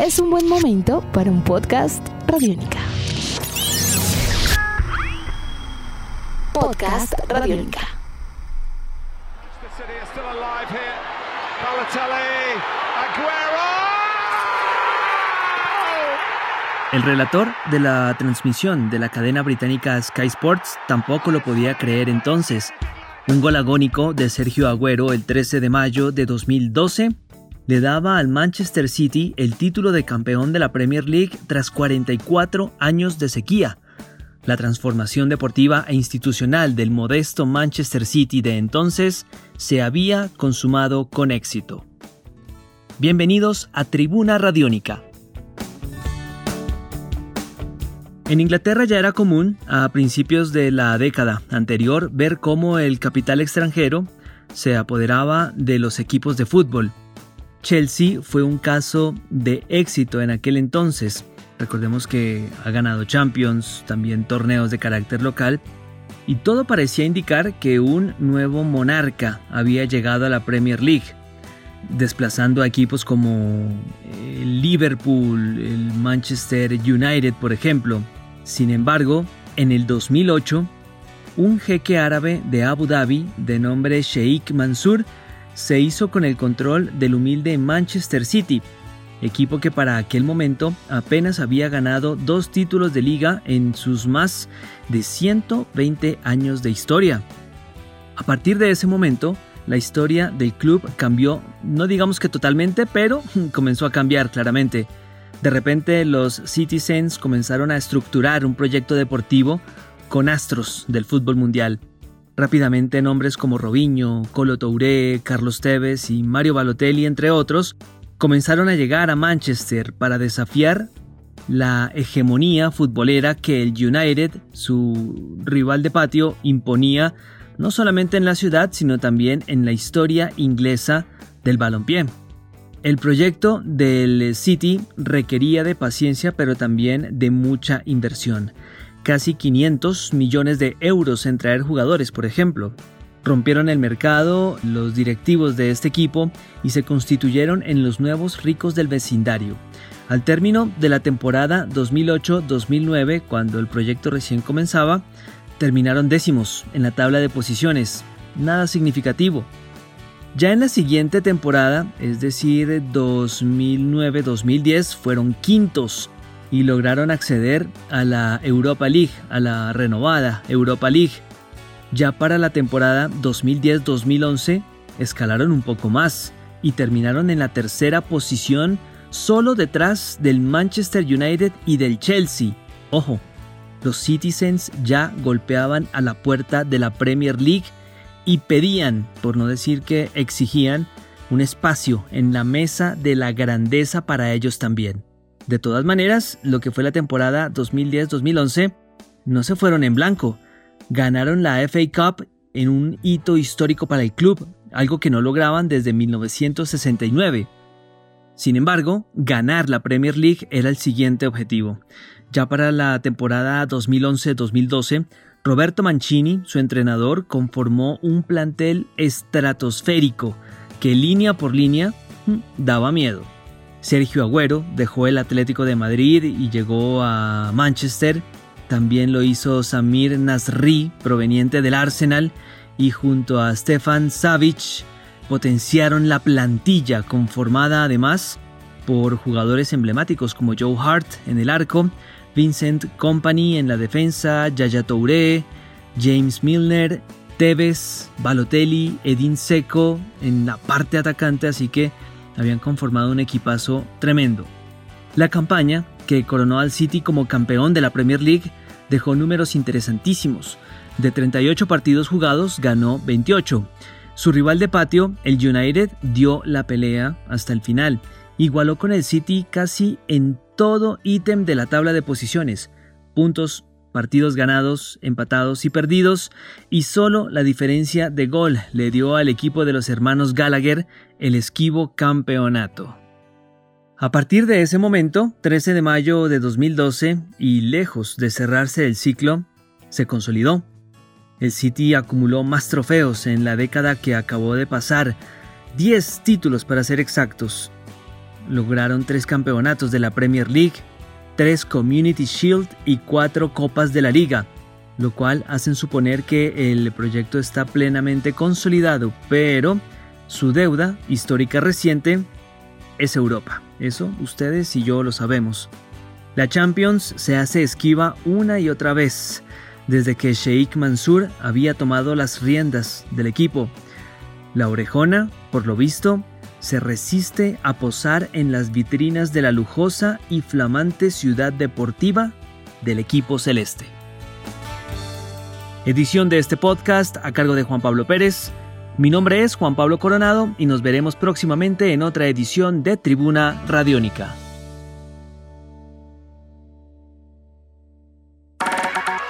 es un buen momento para un podcast Radiónica. Podcast Radiónica. El relator de la transmisión de la cadena británica Sky Sports tampoco lo podía creer entonces. Un gol agónico de Sergio Agüero el 13 de mayo de 2012 le daba al Manchester City el título de campeón de la Premier League tras 44 años de sequía. La transformación deportiva e institucional del modesto Manchester City de entonces se había consumado con éxito. Bienvenidos a Tribuna Radiónica En Inglaterra ya era común, a principios de la década anterior, ver cómo el capital extranjero se apoderaba de los equipos de fútbol. Chelsea fue un caso de éxito en aquel entonces. Recordemos que ha ganado Champions, también torneos de carácter local, y todo parecía indicar que un nuevo monarca había llegado a la Premier League, desplazando a equipos como el Liverpool, el Manchester United, por ejemplo, sin embargo, en el 2008, un jeque árabe de Abu Dhabi de nombre Sheikh Mansour se hizo con el control del humilde Manchester City, equipo que para aquel momento apenas había ganado dos títulos de liga en sus más de 120 años de historia. A partir de ese momento, la historia del club cambió, no digamos que totalmente, pero comenzó a cambiar claramente. De repente los Citizens comenzaron a estructurar un proyecto deportivo con astros del fútbol mundial. Rápidamente nombres como Robinho, Colo Touré, Carlos Tevez y Mario Balotelli, entre otros, comenzaron a llegar a Manchester para desafiar la hegemonía futbolera que el United, su rival de patio, imponía no solamente en la ciudad, sino también en la historia inglesa del balompié. El proyecto del City requería de paciencia pero también de mucha inversión. Casi 500 millones de euros en traer jugadores, por ejemplo. Rompieron el mercado los directivos de este equipo y se constituyeron en los nuevos ricos del vecindario. Al término de la temporada 2008-2009, cuando el proyecto recién comenzaba, terminaron décimos en la tabla de posiciones. Nada significativo, ya en la siguiente temporada, es decir, 2009-2010, fueron quintos y lograron acceder a la Europa League, a la renovada Europa League. Ya para la temporada 2010-2011 escalaron un poco más y terminaron en la tercera posición solo detrás del Manchester United y del Chelsea. Ojo, los Citizens ya golpeaban a la puerta de la Premier League y pedían, por no decir que exigían, un espacio en la mesa de la grandeza para ellos también. De todas maneras, lo que fue la temporada 2010-2011 no se fueron en blanco. Ganaron la FA Cup en un hito histórico para el club, algo que no lograban desde 1969. Sin embargo, ganar la Premier League era el siguiente objetivo. Ya para la temporada 2011-2012, Roberto Mancini, su entrenador, conformó un plantel estratosférico que línea por línea mm, daba miedo. Sergio Agüero dejó el Atlético de Madrid y llegó a Manchester. También lo hizo Samir Nasri, proveniente del Arsenal, y junto a Stefan Savic potenciaron la plantilla, conformada además por jugadores emblemáticos como Joe Hart en el arco, Vincent Company en la defensa, Yaya Touré, James Milner, Tevez, Balotelli, Edin Seco en la parte atacante, así que habían conformado un equipazo tremendo. La campaña, que coronó al City como campeón de la Premier League, dejó números interesantísimos. De 38 partidos jugados, ganó 28. Su rival de patio, el United, dio la pelea hasta el final. Igualó con el City casi en todo ítem de la tabla de posiciones, puntos, partidos ganados, empatados y perdidos, y solo la diferencia de gol le dio al equipo de los hermanos Gallagher el esquivo campeonato. A partir de ese momento, 13 de mayo de 2012, y lejos de cerrarse el ciclo, se consolidó. El City acumuló más trofeos en la década que acabó de pasar, 10 títulos para ser exactos, lograron tres campeonatos de la Premier League, tres Community Shield y cuatro Copas de la Liga, lo cual hacen suponer que el proyecto está plenamente consolidado, pero su deuda histórica reciente es Europa. Eso ustedes y yo lo sabemos. La Champions se hace esquiva una y otra vez desde que Sheikh Mansour había tomado las riendas del equipo. La orejona, por lo visto, se resiste a posar en las vitrinas de la lujosa y flamante ciudad deportiva del equipo celeste. Edición de este podcast a cargo de Juan Pablo Pérez. Mi nombre es Juan Pablo Coronado y nos veremos próximamente en otra edición de Tribuna Radiónica.